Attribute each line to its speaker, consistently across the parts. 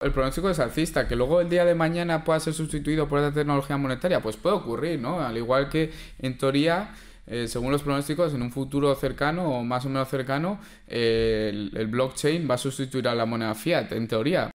Speaker 1: El pronóstico es alcista, que luego el día de mañana pueda ser sustituido por esta tecnología monetaria, pues puede ocurrir, ¿no? Al igual que en teoría, eh, según los pronósticos, en un futuro cercano o más o menos cercano, eh, el, el blockchain va a sustituir a la moneda fiat, en teoría.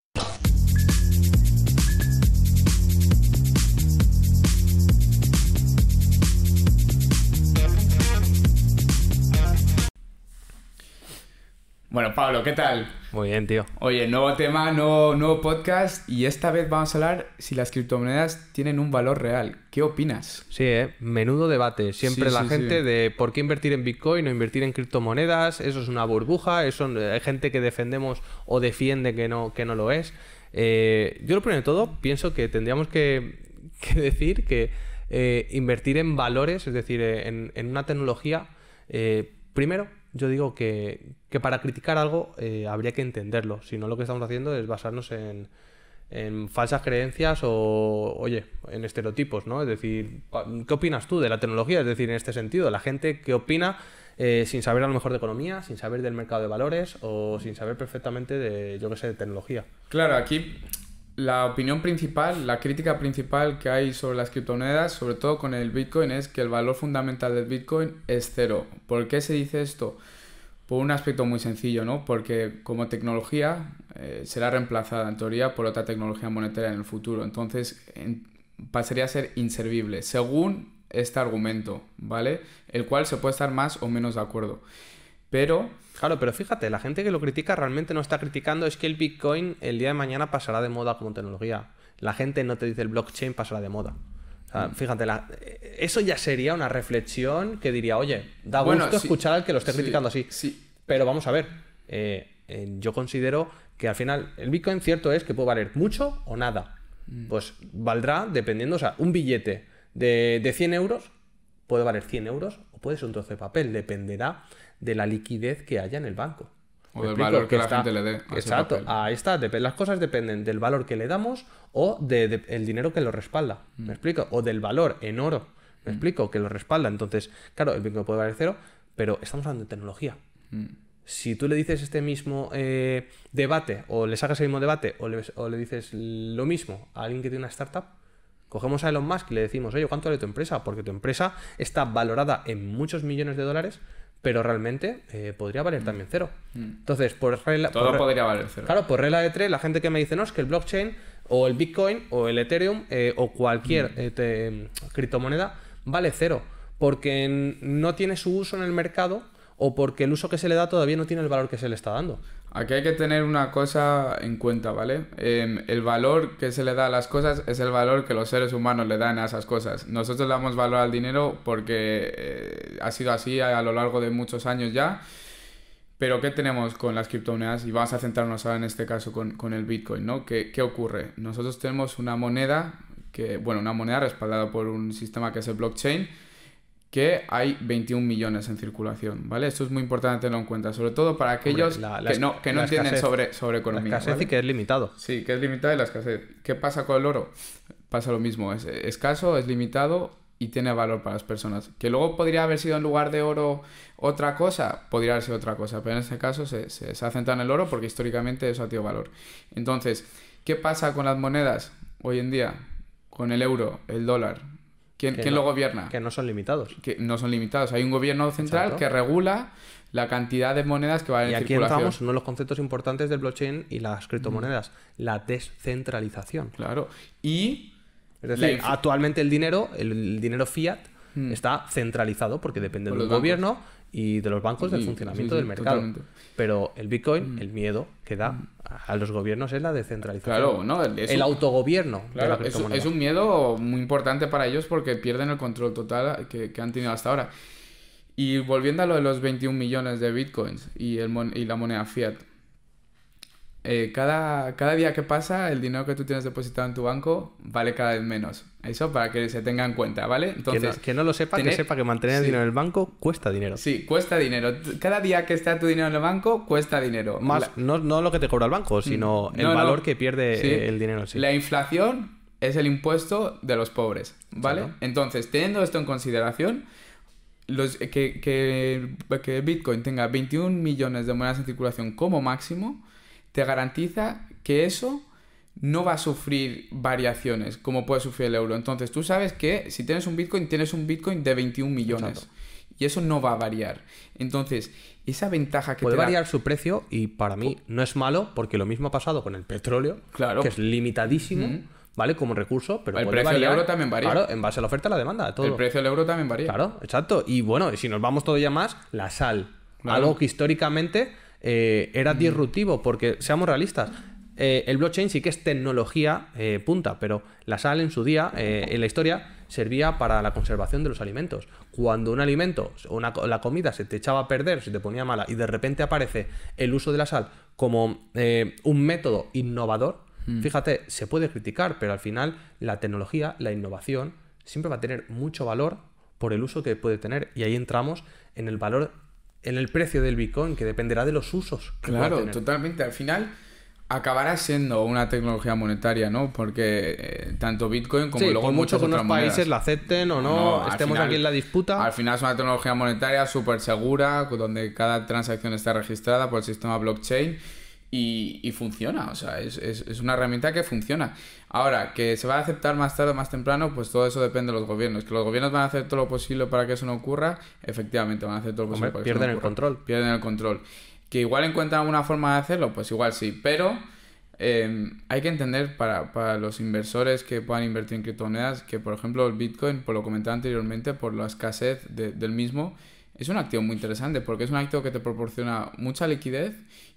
Speaker 1: Bueno, Pablo, ¿qué tal?
Speaker 2: Muy bien, tío.
Speaker 1: Oye, nuevo tema, nuevo, nuevo podcast y esta vez vamos a hablar si las criptomonedas tienen un valor real. ¿Qué opinas?
Speaker 2: Sí, ¿eh? menudo debate. Siempre
Speaker 1: Sí,
Speaker 2: la
Speaker 1: sí,
Speaker 2: gente
Speaker 1: sí.
Speaker 2: de por qué invertir en Bitcoin o invertir en criptomonedas, eso es una burbuja, eso hay gente que defendemos o defiende que no, que no lo es. Eh, yo lo primero de todo pienso que tendríamos que, que decir que eh, invertir en valores, es decir, eh, en, en una tecnología, eh, primero yo digo que, que para criticar algo eh, habría que entenderlo, si no lo que estamos haciendo es basarnos en, en falsas creencias o, oye, en estereotipos, ¿no? Es decir, ¿qué opinas tú de la tecnología? Es decir, en este sentido, la gente que opina eh, sin saber a lo mejor de economía, sin saber del mercado de valores o sin saber perfectamente de, yo qué sé, de tecnología.
Speaker 1: Claro, aquí la opinión principal, la crítica principal que hay sobre las criptomonedas, sobre todo con el Bitcoin, es que el valor fundamental del Bitcoin es cero. ¿Por qué se dice esto? Por un aspecto muy sencillo, ¿no? Porque como tecnología eh, será reemplazada en teoría por otra tecnología monetaria en el futuro. Entonces en- pasaría a ser inservible, según este argumento, ¿vale? El cual se puede estar más o menos de acuerdo. Pero
Speaker 2: Claro, pero fíjate, la gente que lo critica realmente no está criticando es que el Bitcoin el día de mañana pasará de moda como tecnología. La gente no te dice el blockchain pasará de moda. O sea,
Speaker 1: Mm.
Speaker 2: fíjate, la- eso ya sería una reflexión que diría, oye, da
Speaker 1: Bueno,
Speaker 2: gusto
Speaker 1: sí,
Speaker 2: escuchar al que lo esté
Speaker 1: sí,
Speaker 2: criticando así.
Speaker 1: sí.
Speaker 2: Pero vamos a ver, eh, eh, yo considero que al final el Bitcoin cierto es que puede valer mucho o nada.
Speaker 1: Mm.
Speaker 2: Pues valdrá dependiendo, o sea, un billete de, de 100 euros puede valer 100 euros puede ser un trozo de papel, dependerá de la liquidez que haya en el banco.
Speaker 1: O
Speaker 2: ¿Me
Speaker 1: del valor que la gente le dé a ese
Speaker 2: Exacto,
Speaker 1: papel.
Speaker 2: ahí está. Las cosas dependen del valor que le damos o del dinero que lo respalda.
Speaker 1: Mm.
Speaker 2: ¿Me explico? O del valor en oro. ¿Me explico? Que lo respalda. Entonces, claro, el Bitcoin puede valer cero, pero estamos hablando de tecnología.
Speaker 1: Mm.
Speaker 2: Si tú le dices este mismo eh, debate, o le sacas el mismo debate, o le, o le dices lo mismo a alguien que tiene una startup, cogemos a Elon Musk y le decimos, oye, ¿cuánto vale tu empresa? Porque tu empresa está valorada en muchos millones de dólares, pero realmente eh, podría valer también cero. Entonces, por regla,
Speaker 1: Mm. todo
Speaker 2: por
Speaker 1: podría valer cero.
Speaker 2: Claro, por regla de tres, la gente que me dice, no, es que el blockchain o el Bitcoin o el Ethereum eh, o cualquier
Speaker 1: Mm.
Speaker 2: eh, te- criptomoneda vale cero, porque no tiene su uso en el mercado o porque el uso que se le da todavía no tiene el valor que se le está dando.
Speaker 1: Aquí hay que tener una cosa en cuenta, ¿vale? Em, el valor que se le da a las cosas es el valor que los seres humanos le dan a esas cosas. Nosotros damos valor al dinero porque eh, ha sido así a, a lo largo de muchos años ya. Pero ¿qué tenemos con las criptomonedas? Y vamos a centrarnos ahora en este caso con, con el Bitcoin, ¿no? ¿Qué, qué ocurre? Nosotros tenemos una moneda que, bueno, una moneda respaldada por un sistema que es el blockchain, que hay 21 millones en circulación, ¿vale? Esto es muy importante tenerlo en cuenta, sobre todo para aquellos
Speaker 2: la- la
Speaker 1: que no, que no
Speaker 2: la
Speaker 1: entienden
Speaker 2: escasez.
Speaker 1: sobre, sobre
Speaker 2: La
Speaker 1: economía.
Speaker 2: escasez
Speaker 1: ¿vale?
Speaker 2: y que es limitado.
Speaker 1: Sí, que es limitada y la escasez. ¿Qué pasa con el oro? Pasa lo mismo, es escaso, es limitado y tiene valor para las personas. Que luego podría haber sido en lugar de oro otra cosa, podría haber sido otra cosa, pero en este caso se, se, se ha centrado en el oro porque históricamente eso ha tenido valor. Entonces, ¿qué pasa con las monedas hoy en día? Con el euro, el dólar. ¿Quién,
Speaker 2: Que
Speaker 1: quién
Speaker 2: no-
Speaker 1: lo gobierna?
Speaker 2: Que no son limitados.
Speaker 1: que no son limitados. Hay un gobierno central
Speaker 2: Exacto.
Speaker 1: que regula la cantidad de monedas que van
Speaker 2: Y
Speaker 1: en
Speaker 2: aquí
Speaker 1: circulación.
Speaker 2: entramos en uno de los conceptos importantes del blockchain y las criptomonedas, la descentralización.
Speaker 1: Claro. Y
Speaker 2: Es decir, actualmente el dinero, el, el dinero fiat, está centralizado porque depende
Speaker 1: Por
Speaker 2: de un
Speaker 1: los
Speaker 2: gobierno y de los bancos del funcionamiento
Speaker 1: sí, sí,
Speaker 2: del mercado.
Speaker 1: totalmente.
Speaker 2: Pero el Bitcoin, el miedo que da a los gobiernos es la descentralización.
Speaker 1: Claro, ¿no?
Speaker 2: El
Speaker 1: un-
Speaker 2: autogobierno de la
Speaker 1: Claro, es, un miedo muy importante para ellos porque pierden el control total que, que han tenido hasta ahora. Y volviendo a lo de los 21 millones de bitcoins y, el mon- y la moneda fiat, eh, cada, cada día que pasa el dinero que tú tienes depositado en tu banco vale cada vez menos. Eso para que se tenga en cuenta, ¿vale?
Speaker 2: que,
Speaker 1: Entonces,
Speaker 2: no, que no lo sepa,
Speaker 1: tener-
Speaker 2: que sepa que mantener el
Speaker 1: sí.
Speaker 2: dinero en el banco cuesta dinero.
Speaker 1: Sí, cuesta dinero. Cada día que está tu dinero en el banco cuesta dinero.
Speaker 2: Más,
Speaker 1: La-
Speaker 2: no, no lo que te cobra el banco, sino el
Speaker 1: No,
Speaker 2: valor que pierde
Speaker 1: Sí.
Speaker 2: el dinero sí.
Speaker 1: La inflación es el impuesto de los pobres, ¿vale? Entonces, teniendo esto en consideración, los, que, que, que Bitcoin tenga 21 millones de monedas en circulación como máximo, te garantiza que eso no va a sufrir variaciones como puede sufrir el euro. Entonces tú sabes que si tienes un Bitcoin, tienes un Bitcoin de 21 millones. Y eso no va a variar. Entonces, esa ventaja que
Speaker 2: Puede
Speaker 1: te da-
Speaker 2: variar su precio y para mí no es malo porque lo mismo ha pasado con el petróleo,
Speaker 1: Claro.
Speaker 2: que es limitadísimo, ¿vale? Como recurso, pero
Speaker 1: El
Speaker 2: puede
Speaker 1: precio del
Speaker 2: variar,
Speaker 1: euro también varía.
Speaker 2: Claro, en base a la oferta y la demanda, todo.
Speaker 1: el precio del euro también varía.
Speaker 2: Claro, exacto. Y bueno, si nos vamos todavía más, la sal.
Speaker 1: Claro.
Speaker 2: Algo que históricamente eh, era disruptivo, porque seamos realistas. Eh, el blockchain sí que es tecnología eh, punta, pero la sal en su día, eh, en la historia, servía para la conservación de los alimentos. Cuando un alimento o una, la comida se te echaba a perder, se te ponía mala y de repente aparece el uso de la sal como un método innovador, fíjate, se puede criticar, pero al final la tecnología, la innovación, siempre va a tener mucho valor por el uso que puede tener. Y ahí entramos en el valor, en el precio del Bitcoin, que dependerá de los usos que
Speaker 1: Claro,
Speaker 2: tener.
Speaker 1: totalmente. Al final acabará siendo una tecnología monetaria, ¿no? Porque eh, tanto Bitcoin como
Speaker 2: Sí,
Speaker 1: luego
Speaker 2: por mucho
Speaker 1: muchas
Speaker 2: que unos
Speaker 1: otras monedas.
Speaker 2: países la acepten o no, estemos
Speaker 1: final-
Speaker 2: aquí en la disputa.
Speaker 1: Al final es una tecnología monetaria súper segura, donde cada transacción está registrada por el sistema blockchain y, y funciona. O sea, es, es- es una herramienta que funciona. Ahora, que se va a aceptar más tarde o más temprano, pues todo eso depende de los gobiernos. Que los gobiernos van a hacer todo lo posible para que eso no ocurra, efectivamente van a hacer todo lo posible
Speaker 2: Hombre,
Speaker 1: para que eso no
Speaker 2: pierden el control.
Speaker 1: Pierden el control. Que igual encuentran una forma de hacerlo, pues igual sí. Pero eh, hay que entender para, para los inversores que puedan invertir en criptomonedas que, por ejemplo, el Bitcoin, por lo comentaba anteriormente, por la escasez de- del mismo, es un activo muy interesante porque es un activo que te proporciona mucha liquidez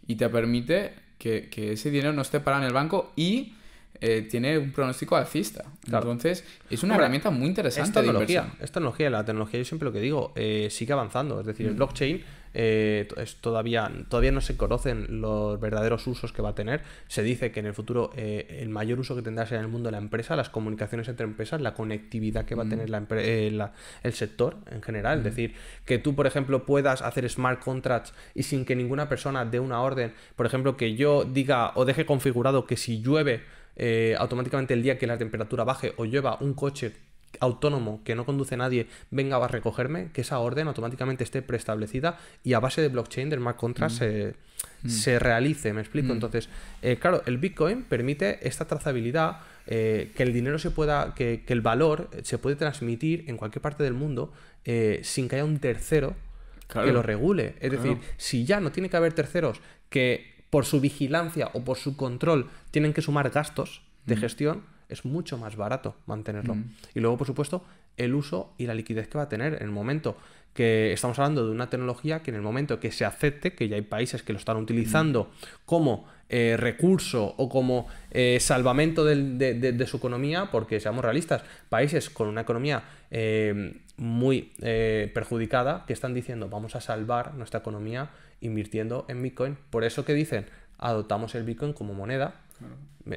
Speaker 1: y te permite que, que ese dinero no esté parado en el banco y eh, tiene un pronóstico alcista.
Speaker 2: Claro.
Speaker 1: Entonces, es una herramienta muy interesante
Speaker 2: Es
Speaker 1: de
Speaker 2: tecnología, es tecnología. La tecnología, yo siempre lo que digo, eh, sigue avanzando. Es
Speaker 1: Mm.
Speaker 2: decir, el blockchain eh, es todavía, todavía no se conocen los verdaderos usos que va a tener. Se dice que en el futuro el mayor uso que tendrá será en el mundo de la empresa, las comunicaciones entre empresas, la conectividad que va
Speaker 1: Mm.
Speaker 2: a tener la el sector en general. Es decir, que tú, por ejemplo, puedas hacer smart contracts y sin que ninguna persona dé una orden, por ejemplo, que yo diga o deje configurado que si llueve eh, automáticamente el día que la temperatura baje o llueva un coche autónomo que no conduce nadie venga a recogerme, que esa orden automáticamente esté preestablecida y a base de blockchain, del smart contract, se, se realice, me explico. Entonces, eh, claro, el Bitcoin permite esta trazabilidad, eh, que el dinero se pueda, que, que el valor se puede transmitir en cualquier parte del mundo eh, sin que haya un tercero
Speaker 1: Claro.
Speaker 2: que lo regule. Es
Speaker 1: Claro.
Speaker 2: decir, si ya no tiene que haber terceros que por su vigilancia o por su control tienen que sumar gastos
Speaker 1: Mm.
Speaker 2: de gestión, es mucho más barato mantenerlo. Y luego, por supuesto, el uso y la liquidez que va a tener en el momento que estamos hablando de una tecnología que en el momento que se acepte, que ya hay países que lo están utilizando como eh, recurso o como eh, salvamento del- de, de- de su economía, porque seamos realistas, países con una economía eh, muy perjudicada que están diciendo vamos a salvar nuestra economía invirtiendo en Bitcoin. Por eso que dicen adoptamos el Bitcoin como moneda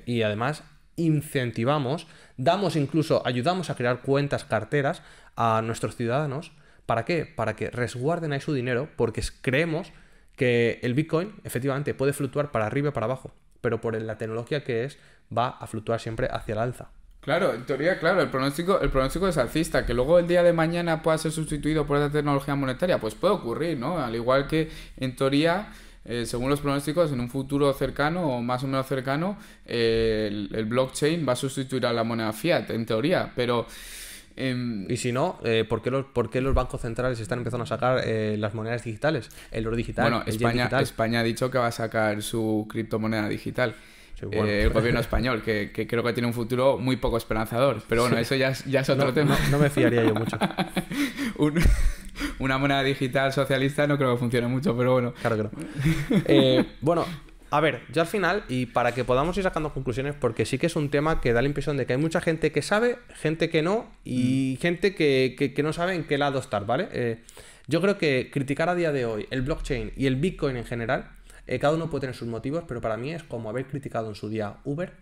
Speaker 2: y además incentivamos, damos incluso, ayudamos a crear cuentas carteras a nuestros ciudadanos. ¿Para qué? Para que resguarden ahí su dinero, porque creemos que el Bitcoin efectivamente puede fluctuar para arriba y para abajo, pero por la tecnología que es, va a fluctuar siempre hacia el alza.
Speaker 1: Claro, en teoría, claro, el pronóstico, el pronóstico es alcista, que luego el día de mañana pueda ser sustituido por esta tecnología monetaria, pues puede ocurrir, ¿no? Al igual que en teoría, eh, según los pronósticos, en un futuro cercano o más o menos cercano, eh, el, el blockchain va a sustituir a la moneda fiat, en teoría, pero... em,
Speaker 2: Y si no, eh, ¿por, qué los, por qué los bancos centrales están empezando a sacar eh, las monedas digitales? El oro digital,
Speaker 1: bueno,
Speaker 2: el
Speaker 1: España,
Speaker 2: digital.
Speaker 1: España ha dicho que va a sacar su criptomoneda digital.
Speaker 2: Sí, bueno.
Speaker 1: Eh, el gobierno español, que, que creo que tiene un futuro muy poco esperanzador. Pero bueno, eso ya es, ya es otro
Speaker 2: No,
Speaker 1: tema.
Speaker 2: no- no me fiaría yo mucho.
Speaker 1: Un- una moneda digital socialista no creo que funcione mucho, pero bueno.
Speaker 2: Claro que no. Eh, bueno, a ver, yo al final, y para que podamos ir sacando conclusiones, porque sí que es un tema que da la impresión de que hay mucha gente que sabe, gente que no, y gente que, que- que no sabe en qué lado estar, ¿vale? Eh, yo creo que criticar a día de hoy el blockchain y el Bitcoin en general, eh, cada uno puede tener sus motivos, pero para mí es como haber criticado en su día Uber,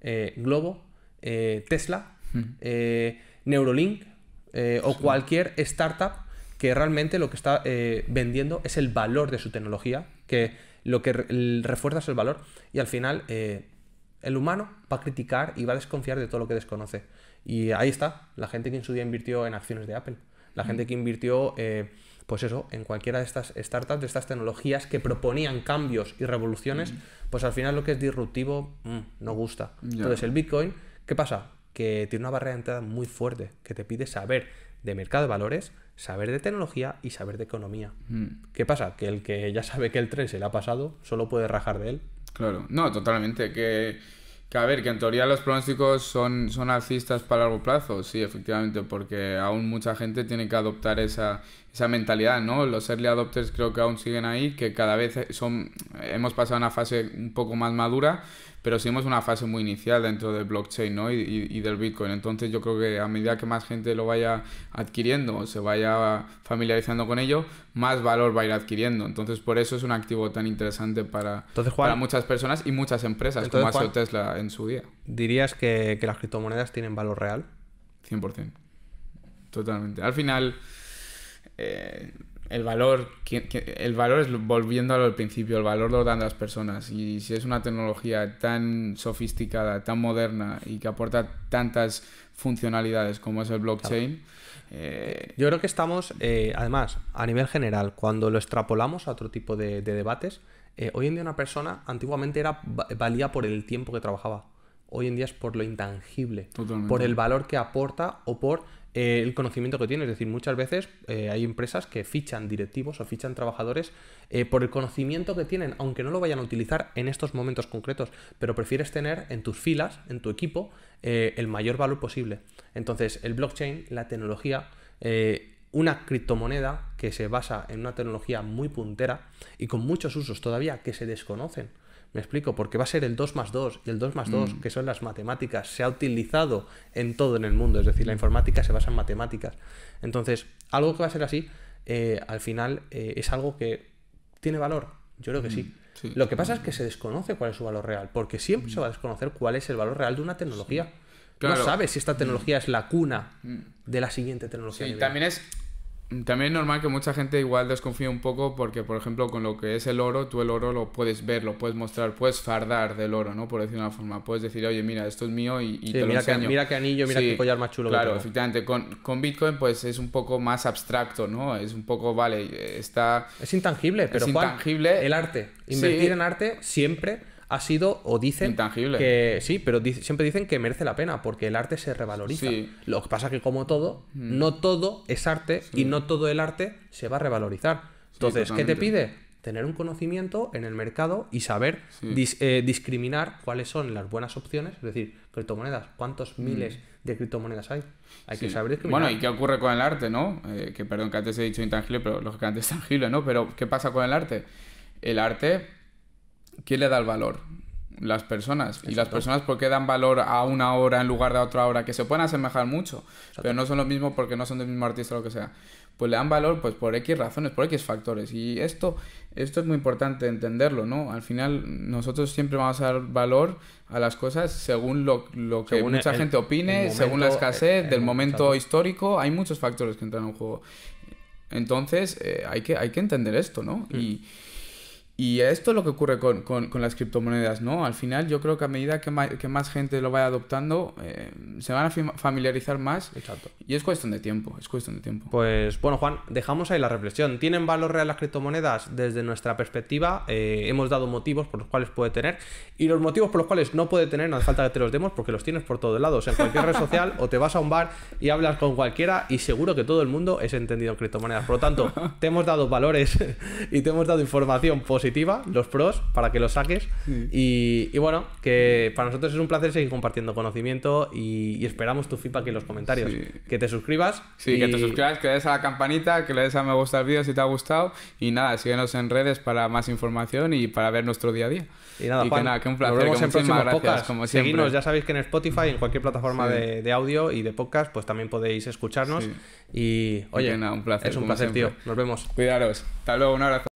Speaker 2: eh, Globo, eh, Tesla, eh, Neurolink o cualquier startup que realmente lo que está vendiendo es el valor de su tecnología, que lo que re- refuerza es el valor y al final el humano va a criticar y va a desconfiar de todo lo que desconoce. Y ahí está, la gente que en su día invirtió en acciones de Apple, la gente que invirtió, pues eso, en cualquiera de estas startups, de estas tecnologías que proponían cambios y revoluciones,
Speaker 1: Mm.
Speaker 2: pues al final lo que es disruptivo mm, no gusta. Entonces el Bitcoin, ¿qué pasa? Que tiene una barrera de entrada muy fuerte, que te pide saber de mercado de valores, saber de tecnología y saber de economía.
Speaker 1: Mm.
Speaker 2: ¿Qué pasa? Que el que ya sabe que el tren se le ha pasado, solo puede rajar de él.
Speaker 1: Claro, no, totalmente. Que, que a ver, que en teoría los pronósticos son, son alcistas para largo plazo, sí, efectivamente, porque aún mucha gente tiene que adoptar esa, esa mentalidad, ¿no? Los early adopters creo que aún siguen ahí, que cada vez son, hemos pasado a una fase un poco más madura, pero seguimos una fase muy inicial dentro del blockchain, ¿no? Y, y- y del Bitcoin. Entonces yo creo que a medida que más gente lo vaya adquiriendo o se vaya familiarizando con ello, más valor va a ir adquiriendo. Entonces por eso es un activo tan interesante para,
Speaker 2: Entonces, Juan-
Speaker 1: para muchas personas y muchas empresas,
Speaker 2: Entonces,
Speaker 1: como ha sido Tesla en su día.
Speaker 2: ¿Dirías que, que las criptomonedas tienen valor real?
Speaker 1: 100%. Totalmente. Al final, eh, el valor, el valor es volviendo al principio, el valor lo dan las personas. Y si es una tecnología tan sofisticada, tan moderna y que aporta tantas funcionalidades como es el blockchain, eh,
Speaker 2: Yo creo que estamos, eh, además, a nivel general, cuando lo extrapolamos a otro tipo de, de debates, eh, hoy en día una persona antiguamente era va- valía por el tiempo que trabajaba. Hoy en día es por lo intangible,
Speaker 1: Totalmente.
Speaker 2: por el valor que aporta o por el conocimiento que tiene. Es decir, muchas veces eh, hay empresas que fichan directivos o fichan trabajadores eh, por el conocimiento que tienen, aunque no lo vayan a utilizar en estos momentos concretos, pero prefieres tener en tus filas, en tu equipo, eh, el mayor valor posible. Entonces, el blockchain, la tecnología, una criptomoneda que se basa en una tecnología muy puntera y con muchos usos todavía que se desconocen. Me explico, porque va a ser el 2 más 2 y el 2 más 2, que son las matemáticas, se ha utilizado en todo en el mundo, es decir, la informática se basa en matemáticas. Entonces, algo que va a ser así, eh, al final eh, es algo que tiene valor. Yo creo que sí.
Speaker 1: sí.
Speaker 2: Lo que pasa es que se desconoce cuál es su valor real, porque siempre se va a desconocer cuál es el valor real de una tecnología.
Speaker 1: Claro.
Speaker 2: No sabes si esta tecnología es la cuna de la siguiente tecnología.
Speaker 1: Sí, también es, también es normal que mucha gente igual desconfíe un poco porque, por ejemplo, con lo que es el oro, tú el oro lo puedes ver, lo puedes mostrar, puedes fardar del oro, ¿no? Por decirlo de una forma. Puedes decir, oye, mira, esto es mío y, y
Speaker 2: Sí,
Speaker 1: te lo
Speaker 2: mira, que,
Speaker 1: enseño.
Speaker 2: mira qué anillo, mira
Speaker 1: Sí,
Speaker 2: qué collar más chulo
Speaker 1: Claro, efectivamente. Con, con Bitcoin, pues es un poco más abstracto, ¿no? Es un poco, vale, está...
Speaker 2: Es intangible, pero
Speaker 1: Es
Speaker 2: Juan,
Speaker 1: intangible.
Speaker 2: el arte. Invertir
Speaker 1: Sí.
Speaker 2: en arte siempre ha sido o dicen
Speaker 1: Intangible.
Speaker 2: que sí, pero di- siempre dicen que merece la pena porque el arte se revaloriza.
Speaker 1: Sí. Mm.
Speaker 2: Lo que pasa que como todo, no todo es arte y no todo el arte se va a revalorizar. Entonces, ¿qué te pide? Tener un conocimiento en el mercado y saber dis- eh, discriminar cuáles son las buenas opciones, es decir, criptomonedas, cuántos miles de criptomonedas hay. Hay que
Speaker 1: Mm.
Speaker 2: Saber discriminar.
Speaker 1: Bueno, ¿y qué ocurre con el arte, no? Eh, que perdón que antes he dicho intangible, pero lógicamente es tangible, ¿no? Pero ¿qué pasa con el arte? El arte, ¿quién le da el valor? Las personas. ¿Y las personas por qué dan valor a una hora en lugar de a otra hora? Que se pueden asemejar mucho, pero no son lo mismo porque no son del mismo artista o lo que sea. Pues le dan valor pues por X razones, por X factores. Y esto, esto es muy importante entenderlo, ¿no? Al final nosotros siempre vamos a dar valor a las cosas según lo, lo que
Speaker 2: Según
Speaker 1: mucha
Speaker 2: el-
Speaker 1: gente opine,
Speaker 2: el
Speaker 1: según la
Speaker 2: momento,
Speaker 1: escasez
Speaker 2: el-
Speaker 1: del
Speaker 2: el-
Speaker 1: momento
Speaker 2: exacto.
Speaker 1: histórico. Hay muchos factores que entran en juego. Entonces, eh, hay, que, hay que entender esto, ¿no?
Speaker 2: Mm.
Speaker 1: Y, y esto es lo que ocurre con, con- con las criptomonedas, ¿no? Al final, yo creo que a medida que más, que más gente lo vaya adoptando, eh, se van a fam- familiarizar más.
Speaker 2: Exacto.
Speaker 1: Y es cuestión de tiempo, es cuestión de tiempo.
Speaker 2: Pues bueno, Juan, dejamos ahí la reflexión. ¿Tienen valor real las criptomonedas? Desde nuestra perspectiva, eh, hemos dado motivos por los cuales puede tener. Y los motivos por los cuales no puede tener, no hace falta que te los demos porque los tienes por todos lados. En cualquier red social o te vas a un bar y hablas con cualquiera y seguro que todo el mundo es entendido en criptomonedas. Por lo tanto, te hemos dado valores y te hemos dado información positiva, los pros, para que los saques. Y, y bueno, que para nosotros es un placer seguir compartiendo conocimiento y, y esperamos tu feedback en los comentarios.
Speaker 1: Sí.
Speaker 2: Que te suscribas.
Speaker 1: Sí, que te suscribas, que le des a la campanita, que le des a me gusta al vídeo si te ha gustado. Y nada, síguenos en redes para más información y para ver nuestro día a día.
Speaker 2: Y nada,
Speaker 1: que
Speaker 2: Juan,
Speaker 1: nada, que un placer.
Speaker 2: nos vemos
Speaker 1: que
Speaker 2: en próximos podcasts.
Speaker 1: como siempre.
Speaker 2: Seguidnos, ya sabéis que en Spotify, en cualquier plataforma
Speaker 1: Sí.
Speaker 2: de, de audio y de podcast, pues también podéis escucharnos. Y, oye,
Speaker 1: que nada, un placer,
Speaker 2: es un placer,
Speaker 1: siempre.
Speaker 2: tío. Nos vemos.
Speaker 1: Cuidaros. Hasta luego, un abrazo.